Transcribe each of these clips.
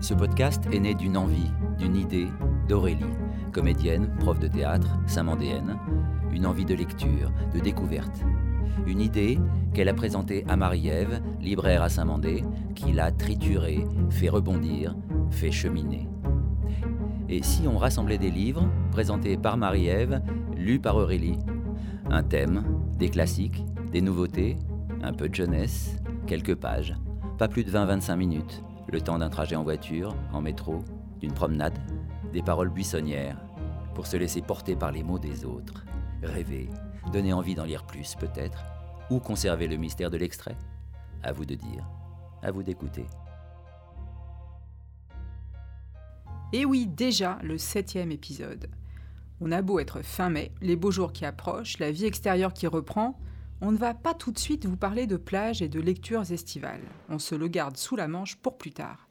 Ce podcast est né d'une envie, d'une idée d'Aurélie, comédienne, prof de théâtre, saint-mandéenne, une envie de lecture, de découverte. Une idée qu'elle a présentée à Marie-Ève, libraire à Saint-Mandé, qui l'a triturée, fait rebondir, fait cheminer. Et si on rassemblait des livres, présentés par Marie-Ève, lus par Aurélie Un thème, des classiques, des nouveautés, un peu de jeunesse, quelques pages, pas plus de 20-25 minutes, le temps d'un trajet en voiture, en métro, d'une promenade, des paroles buissonnières, pour se laisser porter par les mots des autres, rêver, donner envie d'en lire plus peut-être, ou conserver le mystère de l'extrait À vous de dire, à vous d'écouter. Et oui, déjà le septième épisode. On a beau être fin mai, les beaux jours qui approchent, la vie extérieure qui reprend, on ne va pas tout de suite vous parler de plages et de lectures estivales. On se le garde sous la manche pour plus tard.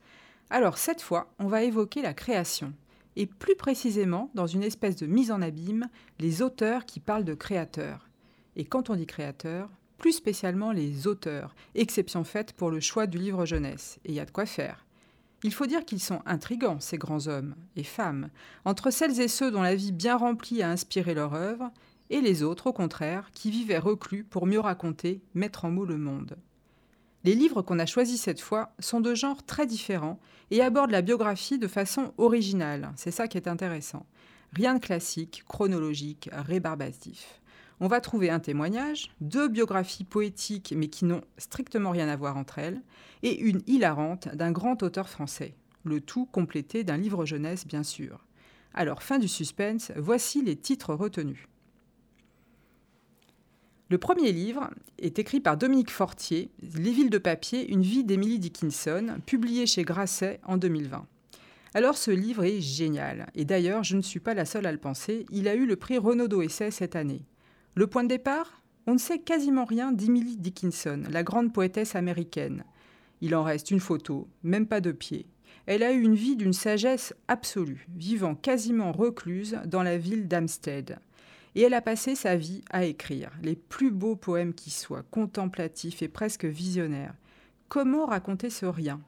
Alors cette fois, on va évoquer la création, et plus précisément, dans une espèce de mise en abîme, les auteurs qui parlent de créateurs. Et quand on dit créateurs, plus spécialement les auteurs, exception faite pour le choix du livre jeunesse, et il y a de quoi faire. Il faut dire qu'ils sont intrigants, ces grands hommes et femmes, entre celles et ceux dont la vie bien remplie a inspiré leur œuvre, et les autres, au contraire, qui vivaient reclus pour mieux raconter, mettre en mots le monde. Les livres qu'on a choisis cette fois sont de genres très différents et abordent la biographie de façon originale, c'est ça qui est intéressant. Rien de classique, chronologique, rébarbatif on va trouver un témoignage, deux biographies poétiques mais qui n'ont strictement rien à voir entre elles, et une hilarante d'un grand auteur français, le tout complété d'un livre jeunesse bien sûr. Alors, fin du suspense, voici les titres retenus. Le premier livre est écrit par Dominique Fortier, Les villes de papier, une vie d'Emily Dickinson, publié chez Grasset en 2020. Alors ce livre est génial, et d'ailleurs je ne suis pas la seule à le penser, il a eu le prix Renaudot Essai cette année. Le point de départ On ne sait quasiment rien d'Emily Dickinson, la grande poétesse américaine. Il en reste une photo, même pas de pied. Elle a eu une vie d'une sagesse absolue, vivant quasiment recluse dans la ville d'Amstead. Et elle a passé sa vie à écrire les plus beaux poèmes qui soient, contemplatifs et presque visionnaires. Comment raconter ce rien?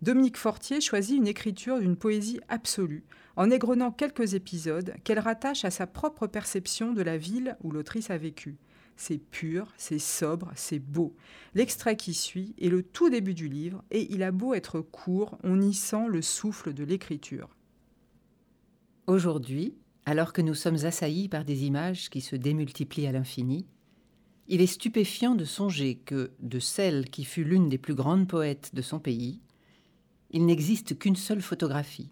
Dominique Fortier choisit une écriture d'une poésie absolue, en égrenant quelques épisodes qu'elle rattache à sa propre perception de la ville où l'autrice a vécu. C'est pur, c'est sobre, c'est beau. L'extrait qui suit est le tout début du livre, et il a beau être court, on y sent le souffle de l'écriture. Aujourd'hui, alors que nous sommes assaillis par des images qui se démultiplient à l'infini, il est stupéfiant de songer que, de celle qui fut l'une des plus grandes poètes de son pays, il n'existe qu'une seule photographie,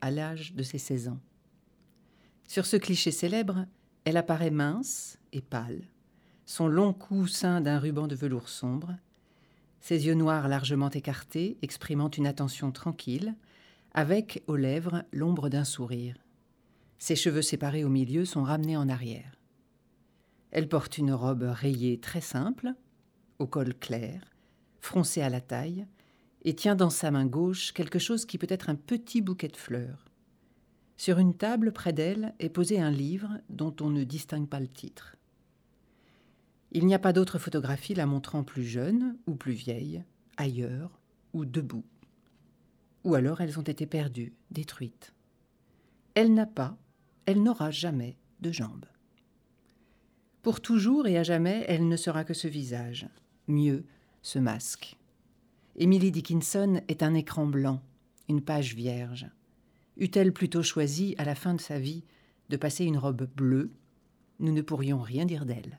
à l'âge de ses 16 ans. Sur ce cliché célèbre, elle apparaît mince et pâle, son long cou ceint d'un ruban de velours sombre, ses yeux noirs largement écartés exprimant une attention tranquille, avec aux lèvres l'ombre d'un sourire. Ses cheveux séparés au milieu sont ramenés en arrière. Elle porte une robe rayée très simple, au col clair, froncée à la taille, et tient dans sa main gauche quelque chose qui peut être un petit bouquet de fleurs. Sur une table près d'elle est posé un livre dont on ne distingue pas le titre. Il n'y a pas d'autre photographie la montrant plus jeune ou plus vieille, ailleurs ou debout. Ou alors elles ont été perdues, détruites. Elle n'a pas, elle n'aura jamais de jambes. Pour toujours et à jamais, elle ne sera que ce visage, mieux, ce masque. Emily Dickinson est un écran blanc, une page vierge. Eût-elle plutôt choisi, à la fin de sa vie, de passer une robe bleue, nous ne pourrions rien dire d'elle.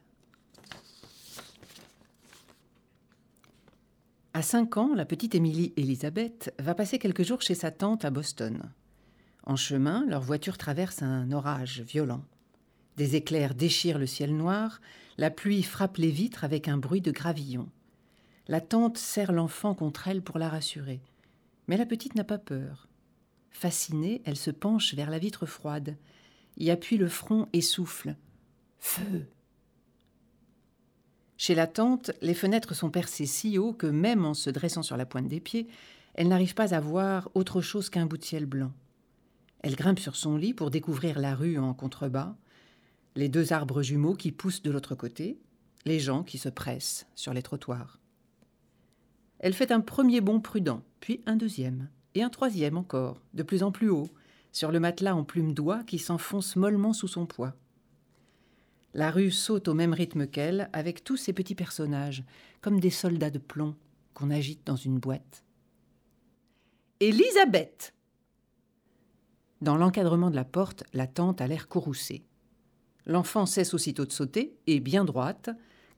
À cinq ans, la petite Émilie Elizabeth va passer quelques jours chez sa tante à Boston. En chemin, leur voiture traverse un orage violent. Des éclairs déchirent le ciel noir, la pluie frappe les vitres avec un bruit de gravillon. La tante serre l'enfant contre elle pour la rassurer. Mais la petite n'a pas peur. Fascinée, elle se penche vers la vitre froide, y appuie le front et souffle. Feu Chez la tante, les fenêtres sont percées si haut que même en se dressant sur la pointe des pieds, elle n'arrive pas à voir autre chose qu'un bout de ciel blanc. Elle grimpe sur son lit pour découvrir la rue en contrebas. les deux arbres jumeaux qui poussent de l'autre côté, les gens qui se pressent sur les trottoirs. Elle fait un premier bond prudent, puis un deuxième, et un troisième encore, de plus en plus haut, sur le matelas en plume d'oie qui s'enfonce mollement sous son poids. La rue saute au même rythme qu'elle, avec tous ces petits personnages, comme des soldats de plomb qu'on agite dans une boîte. Elisabeth Dans l'encadrement de la porte, la tante a l'air courroucée. L'enfant cesse aussitôt de sauter et, bien droite,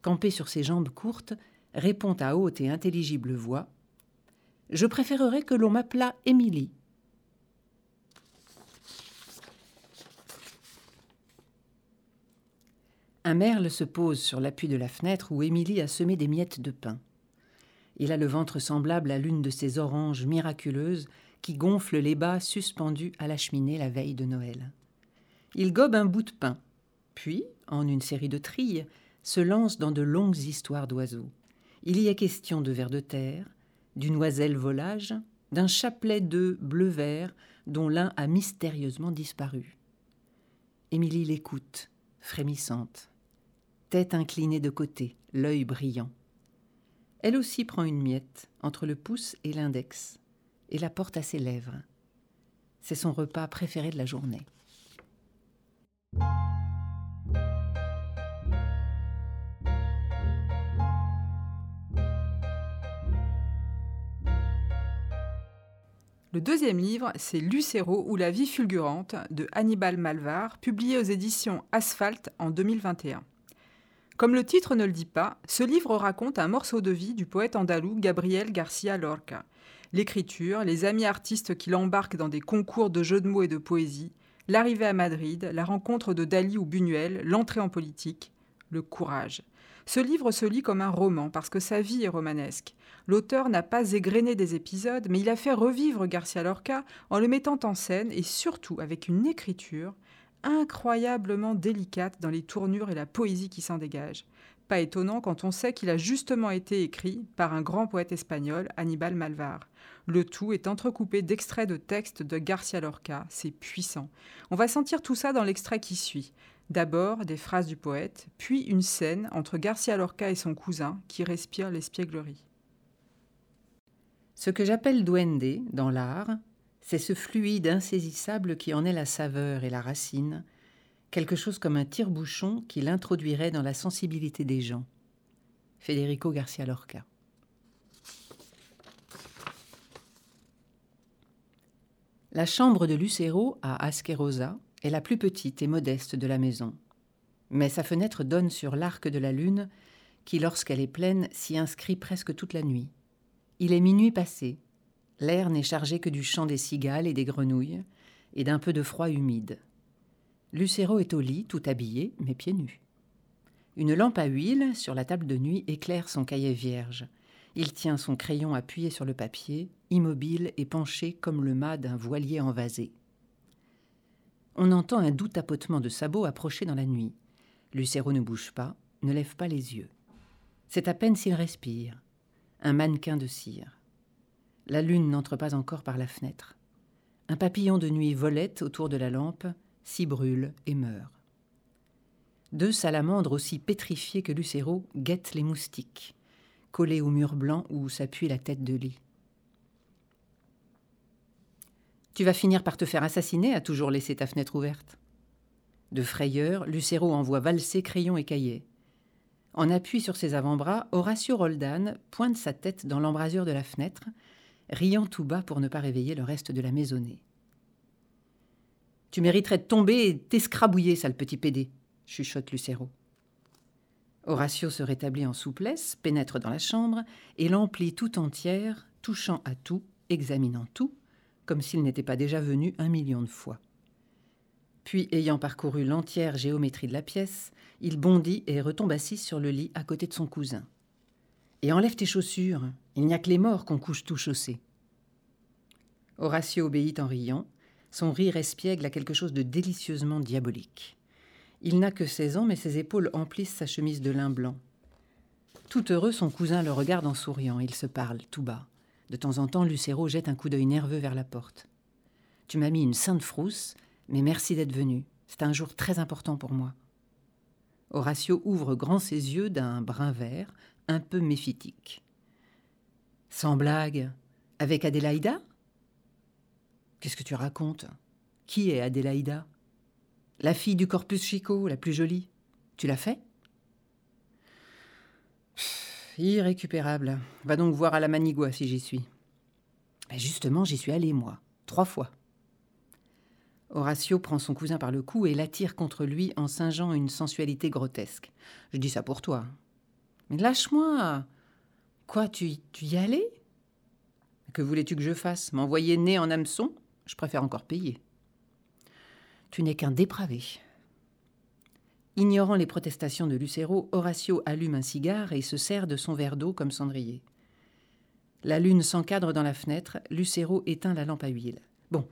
campée sur ses jambes courtes, répond à haute et intelligible voix Je préférerais que l'on m'appelât Émilie. Un merle se pose sur l'appui de la fenêtre où Émilie a semé des miettes de pain. Il a le ventre semblable à l'une de ces oranges miraculeuses qui gonflent les bas suspendus à la cheminée la veille de Noël. Il gobe un bout de pain, puis, en une série de trilles, se lance dans de longues histoires d'oiseaux. Il y a question de vers de terre, d'une oiselle volage, d'un chapelet d'œufs bleu-vert dont l'un a mystérieusement disparu. Émilie l'écoute, frémissante tête inclinée de côté, l'œil brillant. Elle aussi prend une miette entre le pouce et l'index et la porte à ses lèvres. C'est son repas préféré de la journée. Le deuxième livre, c'est Lucero ou la vie fulgurante de Hannibal Malvar, publié aux éditions Asphalt en 2021. Comme le titre ne le dit pas, ce livre raconte un morceau de vie du poète andalou Gabriel Garcia Lorca. L'écriture, les amis artistes qui l'embarquent dans des concours de jeux de mots et de poésie, l'arrivée à Madrid, la rencontre de Dali ou Buñuel, l'entrée en politique, le courage. Ce livre se lit comme un roman parce que sa vie est romanesque. L'auteur n'a pas égrené des épisodes, mais il a fait revivre Garcia Lorca en le mettant en scène et surtout avec une écriture incroyablement délicate dans les tournures et la poésie qui s'en dégage. Pas étonnant quand on sait qu'il a justement été écrit par un grand poète espagnol, Hannibal Malvar. Le tout est entrecoupé d'extraits de textes de Garcia Lorca, c'est puissant. On va sentir tout ça dans l'extrait qui suit. D'abord des phrases du poète, puis une scène entre Garcia Lorca et son cousin qui respire l'espièglerie. Ce que j'appelle duende dans l'art, c'est ce fluide insaisissable qui en est la saveur et la racine, quelque chose comme un tire-bouchon qui l'introduirait dans la sensibilité des gens. Federico Garcia Lorca. La chambre de Lucero à Asquerosa est la plus petite et modeste de la maison. Mais sa fenêtre donne sur l'arc de la lune qui, lorsqu'elle est pleine, s'y inscrit presque toute la nuit. Il est minuit passé, L'air n'est chargé que du chant des cigales et des grenouilles, et d'un peu de froid humide. Lucero est au lit, tout habillé, mais pieds nus. Une lampe à huile sur la table de nuit éclaire son cahier vierge. Il tient son crayon appuyé sur le papier, immobile et penché comme le mât d'un voilier envasé. On entend un doux tapotement de sabots approcher dans la nuit. Lucero ne bouge pas, ne lève pas les yeux. C'est à peine s'il respire. Un mannequin de cire. La lune n'entre pas encore par la fenêtre. Un papillon de nuit volette autour de la lampe, s'y brûle et meurt. Deux salamandres aussi pétrifiées que Lucero guettent les moustiques, collés au mur blanc où s'appuie la tête de lit. Tu vas finir par te faire assassiner à toujours laisser ta fenêtre ouverte. De frayeur, Lucero envoie valser crayon et cahier. En appui sur ses avant-bras, Horatio Roldan pointe sa tête dans l'embrasure de la fenêtre riant tout bas pour ne pas réveiller le reste de la maisonnée. Tu mériterais de tomber et t'escrabouiller, sale petit pédé, chuchote Lucero. Horatio se rétablit en souplesse, pénètre dans la chambre et l'emplit tout entière, touchant à tout, examinant tout, comme s'il n'était pas déjà venu un million de fois. Puis, ayant parcouru l'entière géométrie de la pièce, il bondit et retombe assis sur le lit à côté de son cousin. Et enlève tes chaussures, il n'y a que les morts qu'on couche tout chaussés. Horatio obéit en riant. Son rire espiègle a quelque chose de délicieusement diabolique. Il n'a que seize ans, mais ses épaules emplissent sa chemise de lin blanc. Tout heureux, son cousin le regarde en souriant. Ils se parlent tout bas. De temps en temps, Lucero jette un coup d'œil nerveux vers la porte. Tu m'as mis une sainte frousse, mais merci d'être venu. C'est un jour très important pour moi. Horatio ouvre grand ses yeux d'un brun vert, un peu méphitique. Sans blague, avec Adélaïda? Qu'est-ce que tu racontes? Qui est Adélaïda? La fille du Corpus Chico, la plus jolie. Tu l'as fait? Irrécupérable. Va donc voir à la Manigua si j'y suis. justement, j'y suis allé, moi, trois fois. Horatio prend son cousin par le cou et l'attire contre lui en singeant une sensualité grotesque. Je dis ça pour toi. Mais lâche-moi Quoi, tu, tu y allais? Que voulais-tu que je fasse? M'envoyer né en hameçon? Je préfère encore payer. Tu n'es qu'un dépravé. Ignorant les protestations de Lucero, Horatio allume un cigare et se sert de son verre d'eau comme cendrier. La lune s'encadre dans la fenêtre, Lucero éteint la lampe à huile. Bon,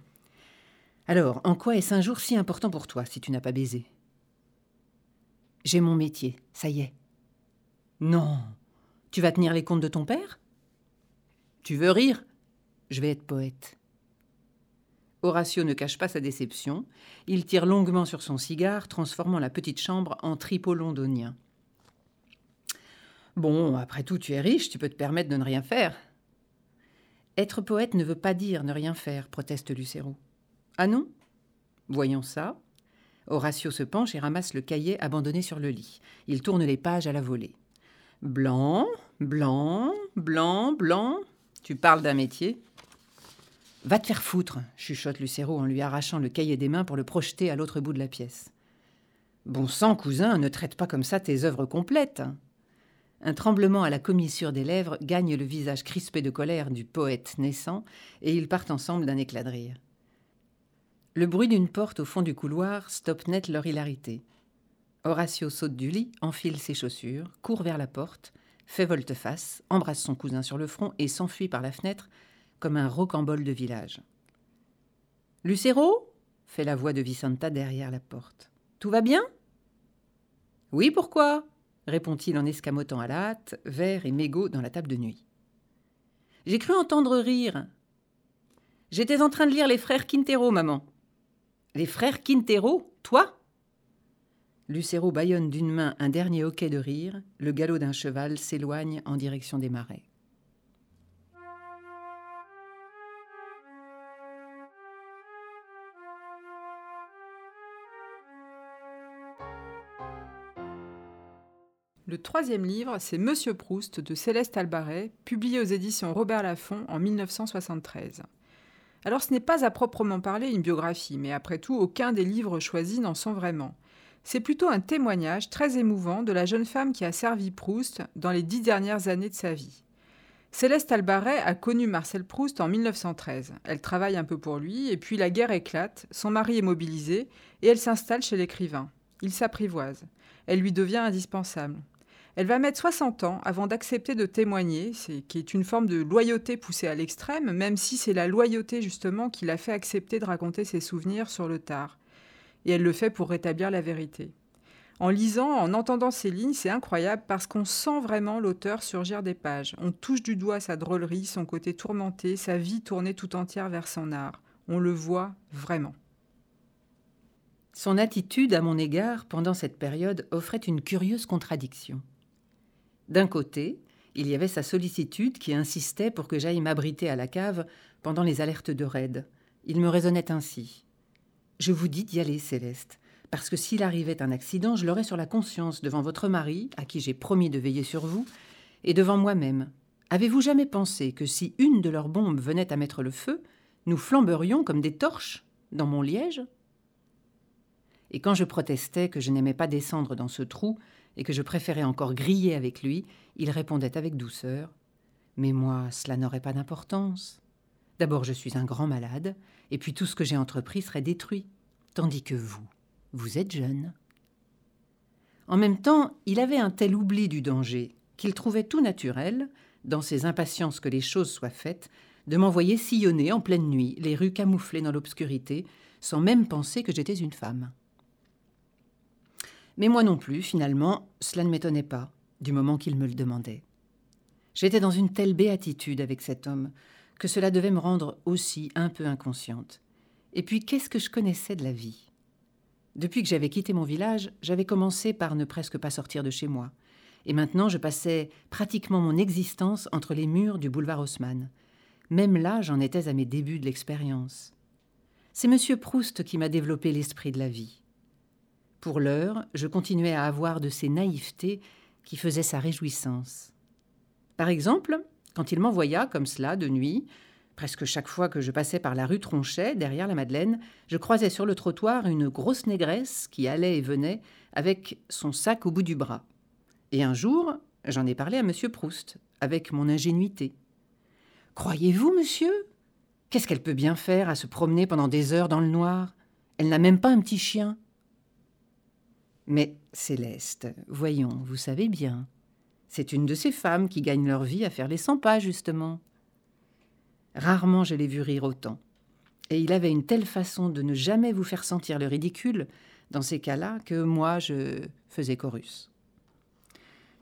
alors, en quoi est-ce un jour si important pour toi si tu n'as pas baisé? J'ai mon métier, ça y est. Non. Tu vas tenir les comptes de ton père? Tu veux rire? Je vais être poète. Horatio ne cache pas sa déception. Il tire longuement sur son cigare, transformant la petite chambre en tripot londonien. Bon, après tout, tu es riche, tu peux te permettre de ne rien faire. Être poète ne veut pas dire ne rien faire, proteste Lucero. Ah non? Voyons ça. Horatio se penche et ramasse le cahier abandonné sur le lit. Il tourne les pages à la volée. Blanc, blanc, blanc, blanc. Tu parles d'un métier? Va te faire foutre, chuchote Lucero en lui arrachant le cahier des mains pour le projeter à l'autre bout de la pièce. Bon sang, cousin, ne traite pas comme ça tes œuvres complètes. Un tremblement à la commissure des lèvres gagne le visage crispé de colère du poète naissant, et ils partent ensemble d'un éclat de rire. Le bruit d'une porte au fond du couloir stoppe net leur hilarité. Horatio saute du lit, enfile ses chaussures, court vers la porte, fait volte-face, embrasse son cousin sur le front et s'enfuit par la fenêtre comme un rocambole de village. Lucero? fait la voix de Vicenta derrière la porte. Tout va bien Oui, pourquoi? répond-il en escamotant à la hâte, verre et mégot dans la table de nuit. J'ai cru entendre rire. J'étais en train de lire les frères Quintero, maman. Les frères Quintero? Toi? Lucero bâillonne d'une main un dernier hoquet de rire, le galop d'un cheval s'éloigne en direction des marais. Le troisième livre, c'est Monsieur Proust de Céleste Albaret, publié aux éditions Robert Laffont en 1973. Alors ce n'est pas à proprement parler une biographie, mais après tout, aucun des livres choisis n'en sont vraiment. C'est plutôt un témoignage très émouvant de la jeune femme qui a servi Proust dans les dix dernières années de sa vie. Céleste Albaret a connu Marcel Proust en 1913. Elle travaille un peu pour lui, et puis la guerre éclate, son mari est mobilisé, et elle s'installe chez l'écrivain. Il s'apprivoise. Elle lui devient indispensable. Elle va mettre 60 ans avant d'accepter de témoigner, qui est une forme de loyauté poussée à l'extrême, même si c'est la loyauté justement qui l'a fait accepter de raconter ses souvenirs sur le tard. Et elle le fait pour rétablir la vérité. En lisant, en entendant ces lignes, c'est incroyable parce qu'on sent vraiment l'auteur surgir des pages. On touche du doigt sa drôlerie, son côté tourmenté, sa vie tournée tout entière vers son art. On le voit vraiment. Son attitude à mon égard pendant cette période offrait une curieuse contradiction. D'un côté, il y avait sa sollicitude qui insistait pour que j'aille m'abriter à la cave pendant les alertes de raid. Il me raisonnait ainsi. Je vous dis d'y aller, Céleste, parce que s'il arrivait un accident, je l'aurais sur la conscience devant votre mari, à qui j'ai promis de veiller sur vous, et devant moi-même. Avez-vous jamais pensé que si une de leurs bombes venait à mettre le feu, nous flamberions comme des torches dans mon liège? Et quand je protestais que je n'aimais pas descendre dans ce trou, et que je préférais encore griller avec lui, il répondait avec douceur Mais moi, cela n'aurait pas d'importance. D'abord, je suis un grand malade, et puis tout ce que j'ai entrepris serait détruit, tandis que vous, vous êtes jeune. En même temps, il avait un tel oubli du danger qu'il trouvait tout naturel, dans ses impatiences que les choses soient faites, de m'envoyer sillonner en pleine nuit les rues camouflées dans l'obscurité, sans même penser que j'étais une femme. Mais moi non plus, finalement, cela ne m'étonnait pas, du moment qu'il me le demandait. J'étais dans une telle béatitude avec cet homme que cela devait me rendre aussi un peu inconsciente. Et puis, qu'est-ce que je connaissais de la vie? Depuis que j'avais quitté mon village, j'avais commencé par ne presque pas sortir de chez moi. Et maintenant, je passais pratiquement mon existence entre les murs du boulevard Haussmann. Même là, j'en étais à mes débuts de l'expérience. C'est M. Proust qui m'a développé l'esprit de la vie. Pour l'heure, je continuais à avoir de ces naïvetés qui faisaient sa réjouissance. Par exemple, quand il m'envoya, comme cela, de nuit, presque chaque fois que je passais par la rue Tronchet, derrière la Madeleine, je croisais sur le trottoir une grosse négresse qui allait et venait avec son sac au bout du bras. Et un jour, j'en ai parlé à M. Proust, avec mon ingénuité. Croyez-vous, monsieur Qu'est-ce qu'elle peut bien faire à se promener pendant des heures dans le noir? Elle n'a même pas un petit chien. Mais, Céleste, voyons, vous savez bien. C'est une de ces femmes qui gagnent leur vie à faire les cent pas, justement. Rarement je l'ai vu rire autant. Et il avait une telle façon de ne jamais vous faire sentir le ridicule dans ces cas-là que moi je faisais chorus.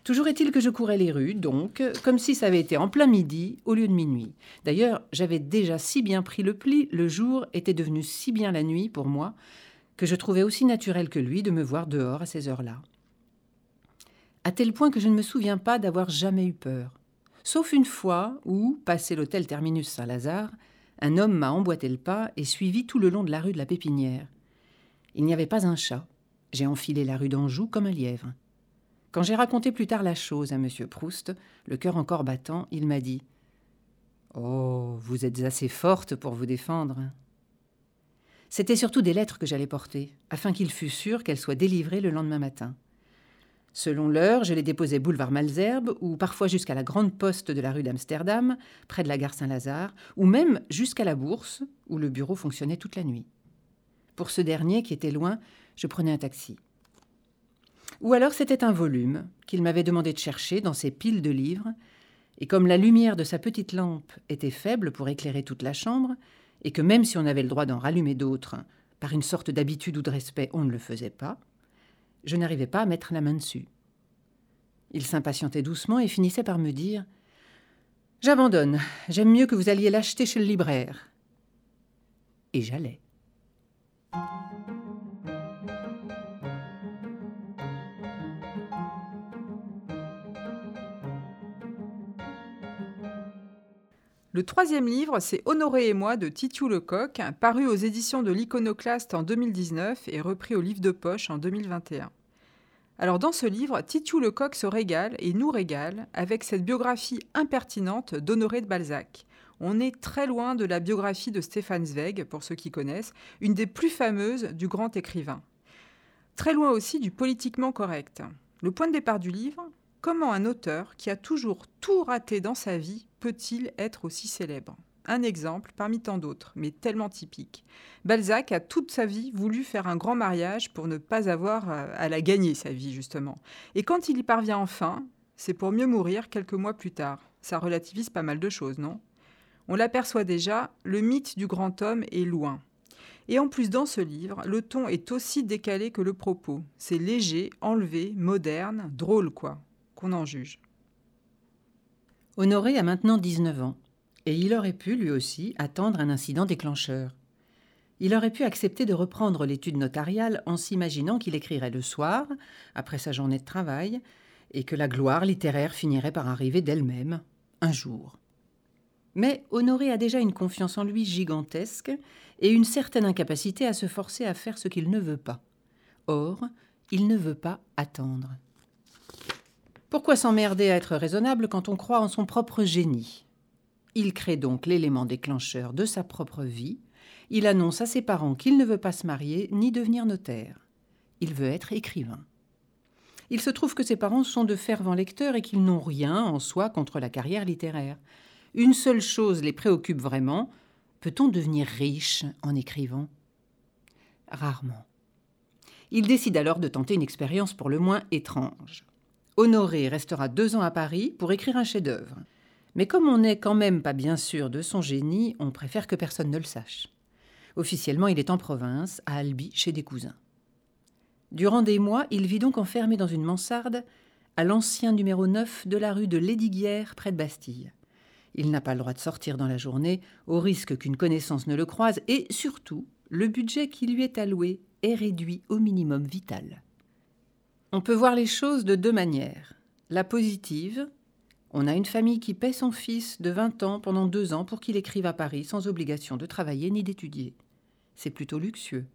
Toujours est-il que je courais les rues, donc, comme si ça avait été en plein midi au lieu de minuit. D'ailleurs, j'avais déjà si bien pris le pli, le jour était devenu si bien la nuit pour moi, que je trouvais aussi naturel que lui de me voir dehors à ces heures-là. À tel point que je ne me souviens pas d'avoir jamais eu peur. Sauf une fois où, passé l'hôtel Terminus Saint-Lazare, un homme m'a emboîté le pas et suivi tout le long de la rue de la Pépinière. Il n'y avait pas un chat. J'ai enfilé la rue d'Anjou comme un lièvre. Quand j'ai raconté plus tard la chose à M. Proust, le cœur encore battant, il m'a dit Oh, vous êtes assez forte pour vous défendre. C'était surtout des lettres que j'allais porter, afin qu'il fût sûr qu'elles soient délivrées le lendemain matin. Selon l'heure, je les déposais boulevard Malzerbe, ou parfois jusqu'à la grande poste de la rue d'Amsterdam, près de la gare Saint-Lazare, ou même jusqu'à la bourse, où le bureau fonctionnait toute la nuit. Pour ce dernier, qui était loin, je prenais un taxi. Ou alors c'était un volume qu'il m'avait demandé de chercher dans ses piles de livres, et comme la lumière de sa petite lampe était faible pour éclairer toute la chambre, et que même si on avait le droit d'en rallumer d'autres, par une sorte d'habitude ou de respect, on ne le faisait pas, je n'arrivais pas à mettre la main dessus. Il s'impatientait doucement et finissait par me dire J'abandonne, j'aime mieux que vous alliez l'acheter chez le libraire. Et j'allais. Le troisième livre, c'est Honoré et moi de Titiou Lecoq, paru aux éditions de l'Iconoclaste en 2019 et repris au livre de poche en 2021. Alors dans ce livre, Titiou Lecoq se régale et nous régale avec cette biographie impertinente d'Honoré de Balzac. On est très loin de la biographie de Stéphane Zweig, pour ceux qui connaissent, une des plus fameuses du grand écrivain. Très loin aussi du politiquement correct. Le point de départ du livre, Comment un auteur qui a toujours tout raté dans sa vie peut-il être aussi célèbre? Un exemple parmi tant d'autres, mais tellement typique. Balzac a toute sa vie voulu faire un grand mariage pour ne pas avoir euh, à la gagner, sa vie, justement. Et quand il y parvient enfin, c'est pour mieux mourir quelques mois plus tard. Ça relativise pas mal de choses, non? On l'aperçoit déjà, le mythe du grand homme est loin. Et en plus, dans ce livre, le ton est aussi décalé que le propos. C'est léger, enlevé, moderne, drôle, quoi qu'on en juge. Honoré a maintenant 19 ans, et il aurait pu, lui aussi, attendre un incident déclencheur. Il aurait pu accepter de reprendre l'étude notariale en s'imaginant qu'il écrirait le soir, après sa journée de travail, et que la gloire littéraire finirait par arriver d'elle-même, un jour. Mais Honoré a déjà une confiance en lui gigantesque et une certaine incapacité à se forcer à faire ce qu'il ne veut pas. Or, il ne veut pas attendre. Pourquoi s'emmerder à être raisonnable quand on croit en son propre génie? Il crée donc l'élément déclencheur de sa propre vie. Il annonce à ses parents qu'il ne veut pas se marier ni devenir notaire. Il veut être écrivain. Il se trouve que ses parents sont de fervents lecteurs et qu'ils n'ont rien en soi contre la carrière littéraire. Une seule chose les préoccupe vraiment peut-on devenir riche en écrivant? Rarement. Il décide alors de tenter une expérience pour le moins étrange. Honoré restera deux ans à Paris pour écrire un chef-d'œuvre. Mais comme on n'est quand même pas bien sûr de son génie, on préfère que personne ne le sache. Officiellement, il est en province, à Albi, chez des cousins. Durant des mois, il vit donc enfermé dans une mansarde à l'ancien numéro 9 de la rue de Lédiguière, près de Bastille. Il n'a pas le droit de sortir dans la journée, au risque qu'une connaissance ne le croise, et surtout, le budget qui lui est alloué est réduit au minimum vital. On peut voir les choses de deux manières. La positive, on a une famille qui paie son fils de 20 ans pendant deux ans pour qu'il écrive à Paris sans obligation de travailler ni d'étudier. C'est plutôt luxueux.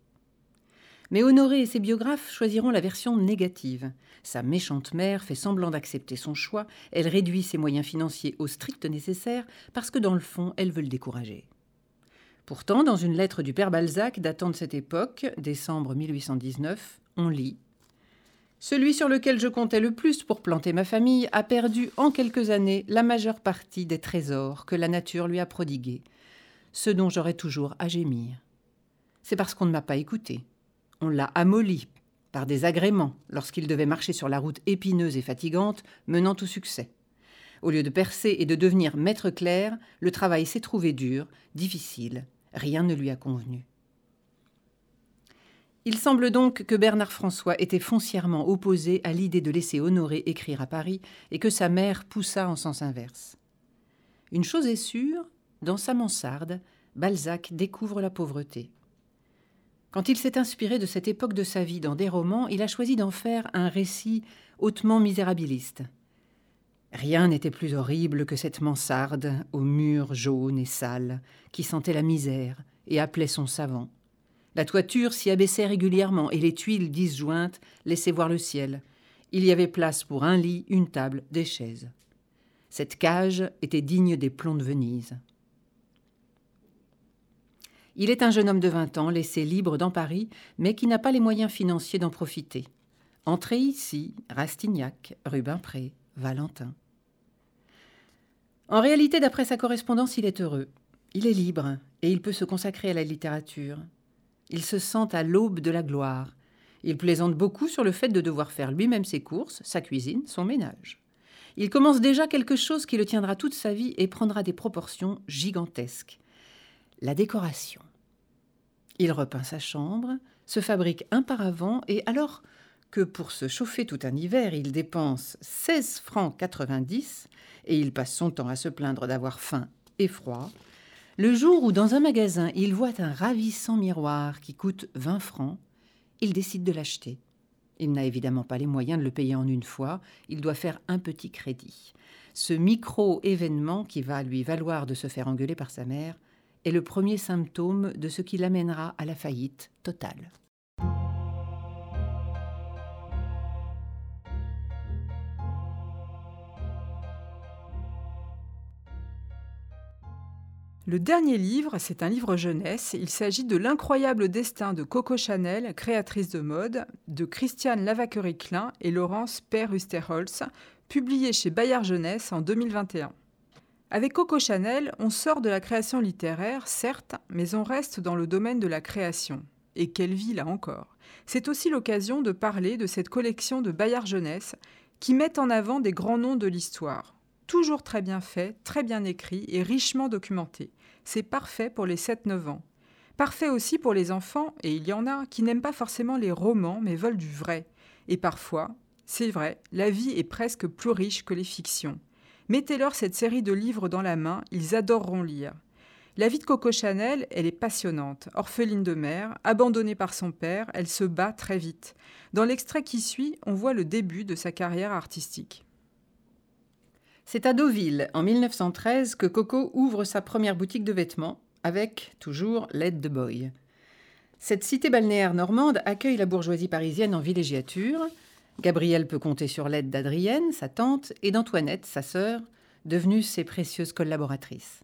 Mais Honoré et ses biographes choisiront la version négative. Sa méchante mère fait semblant d'accepter son choix, elle réduit ses moyens financiers au strict nécessaire parce que dans le fond, elle veut le décourager. Pourtant, dans une lettre du père Balzac datant de cette époque, décembre 1819, on lit Celui sur lequel je comptais le plus pour planter ma famille a perdu en quelques années la majeure partie des trésors que la nature lui a prodigués, ce dont j'aurais toujours à gémir. C'est parce qu'on ne m'a pas écouté on l'a amolli par des agréments lorsqu'il devait marcher sur la route épineuse et fatigante menant au succès. Au lieu de percer et de devenir maître clair, le travail s'est trouvé dur, difficile, rien ne lui a convenu. Il semble donc que Bernard François était foncièrement opposé à l'idée de laisser Honoré écrire à Paris et que sa mère poussa en sens inverse. Une chose est sûre, dans sa mansarde, Balzac découvre la pauvreté. Quand il s'est inspiré de cette époque de sa vie dans des romans, il a choisi d'en faire un récit hautement misérabiliste. Rien n'était plus horrible que cette mansarde aux murs jaunes et sales, qui sentait la misère et appelait son savant. La toiture s'y abaissait régulièrement et les tuiles disjointes laissaient voir le ciel. Il y avait place pour un lit, une table, des chaises. Cette cage était digne des plombs de Venise. Il est un jeune homme de 20 ans, laissé libre dans Paris, mais qui n'a pas les moyens financiers d'en profiter. Entrée ici, Rastignac, Rubempré, Valentin. En réalité, d'après sa correspondance, il est heureux. Il est libre et il peut se consacrer à la littérature. Il se sent à l'aube de la gloire. Il plaisante beaucoup sur le fait de devoir faire lui-même ses courses, sa cuisine, son ménage. Il commence déjà quelque chose qui le tiendra toute sa vie et prendra des proportions gigantesques la décoration. Il repeint sa chambre, se fabrique un paravent et alors que pour se chauffer tout un hiver, il dépense 16 francs 90 et il passe son temps à se plaindre d'avoir faim et froid, le jour où dans un magasin il voit un ravissant miroir qui coûte 20 francs, il décide de l'acheter. Il n'a évidemment pas les moyens de le payer en une fois, il doit faire un petit crédit. Ce micro-événement qui va lui valoir de se faire engueuler par sa mère est le premier symptôme de ce qui l'amènera à la faillite totale. Le dernier livre, c'est un livre jeunesse. Il s'agit de L'incroyable destin de Coco Chanel, créatrice de mode, de Christiane Lavaquerie-Klein et Laurence Per-Usterholz, publié chez Bayard Jeunesse en 2021. Avec Coco Chanel, on sort de la création littéraire, certes, mais on reste dans le domaine de la création. Et quelle vie là encore C'est aussi l'occasion de parler de cette collection de Bayard Jeunesse qui met en avant des grands noms de l'histoire. Toujours très bien fait, très bien écrit et richement documenté. C'est parfait pour les 7-9 ans. Parfait aussi pour les enfants, et il y en a, qui n'aiment pas forcément les romans mais veulent du vrai. Et parfois, c'est vrai, la vie est presque plus riche que les fictions. Mettez-leur cette série de livres dans la main, ils adoreront lire. La vie de Coco Chanel, elle est passionnante. Orpheline de mère, abandonnée par son père, elle se bat très vite. Dans l'extrait qui suit, on voit le début de sa carrière artistique. C'est à Deauville, en 1913, que Coco ouvre sa première boutique de vêtements, avec, toujours, l'aide de Boy. Cette cité balnéaire normande accueille la bourgeoisie parisienne en villégiature, Gabrielle peut compter sur l'aide d'Adrienne, sa tante, et d'Antoinette, sa sœur, devenues ses précieuses collaboratrices.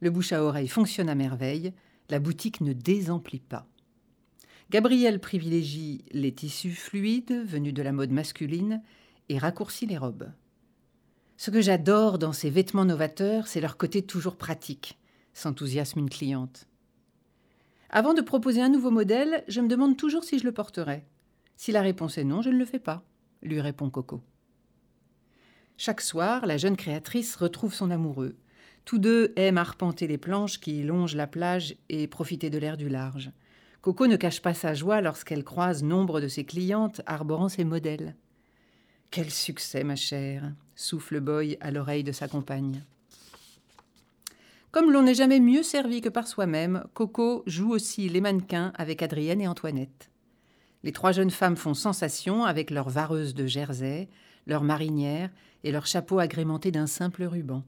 Le bouche à oreille fonctionne à merveille, la boutique ne désemplit pas. Gabrielle privilégie les tissus fluides venus de la mode masculine et raccourcit les robes. Ce que j'adore dans ces vêtements novateurs, c'est leur côté toujours pratique, s'enthousiasme une cliente. Avant de proposer un nouveau modèle, je me demande toujours si je le porterai. Si la réponse est non, je ne le fais pas, lui répond Coco. Chaque soir, la jeune créatrice retrouve son amoureux. Tous deux aiment arpenter les planches qui longent la plage et profiter de l'air du large. Coco ne cache pas sa joie lorsqu'elle croise nombre de ses clientes arborant ses modèles. Quel succès, ma chère souffle Boy à l'oreille de sa compagne. Comme l'on n'est jamais mieux servi que par soi-même, Coco joue aussi les mannequins avec Adrienne et Antoinette. Les trois jeunes femmes font sensation avec leurs vareuses de jersey, leurs marinières et leurs chapeaux agrémentés d'un simple ruban.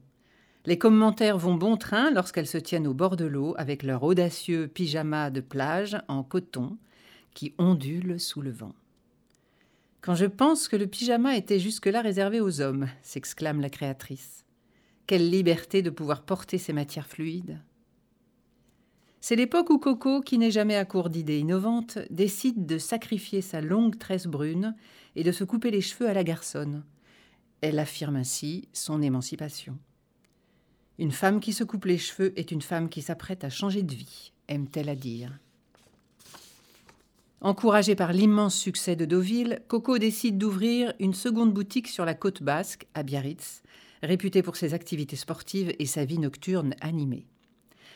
Les commentaires vont bon train lorsqu'elles se tiennent au bord de l'eau avec leur audacieux pyjama de plage en coton qui ondule sous le vent. Quand je pense que le pyjama était jusque-là réservé aux hommes, s'exclame la créatrice. Quelle liberté de pouvoir porter ces matières fluides. C'est l'époque où Coco, qui n'est jamais à court d'idées innovantes, décide de sacrifier sa longue tresse brune et de se couper les cheveux à la garçonne. Elle affirme ainsi son émancipation. Une femme qui se coupe les cheveux est une femme qui s'apprête à changer de vie, aime-t-elle à dire. Encouragée par l'immense succès de Deauville, Coco décide d'ouvrir une seconde boutique sur la côte basque, à Biarritz, réputée pour ses activités sportives et sa vie nocturne animée.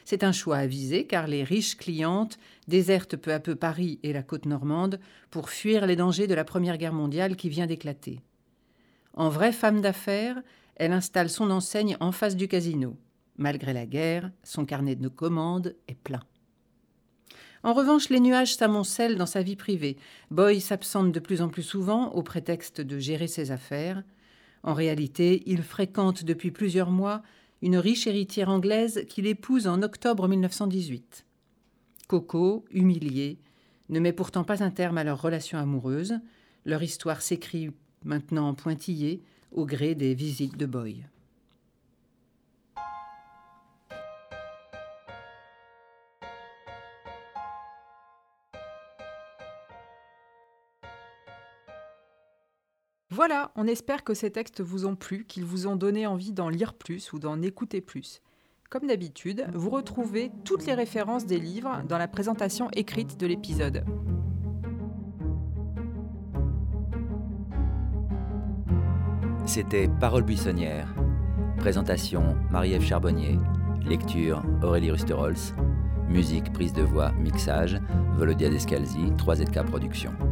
C'est un choix avisé car les riches clientes désertent peu à peu Paris et la côte normande pour fuir les dangers de la Première Guerre mondiale qui vient d'éclater. En vraie femme d'affaires, elle installe son enseigne en face du casino. Malgré la guerre, son carnet de commandes est plein. En revanche, les nuages s'amoncellent dans sa vie privée. Boy s'absente de plus en plus souvent au prétexte de gérer ses affaires. En réalité, il fréquente depuis plusieurs mois une riche héritière anglaise qu'il épouse en octobre 1918. Coco, humiliée, ne met pourtant pas un terme à leur relation amoureuse. Leur histoire s'écrit maintenant en pointillé au gré des visites de Boy. Voilà, on espère que ces textes vous ont plu, qu'ils vous ont donné envie d'en lire plus ou d'en écouter plus. Comme d'habitude, vous retrouvez toutes les références des livres dans la présentation écrite de l'épisode. C'était Parole buissonnière. Présentation Marie-Ève Charbonnier. Lecture Aurélie Rusterholz. Musique, prise de voix, mixage Volodia Descalzi, 3ZK Productions.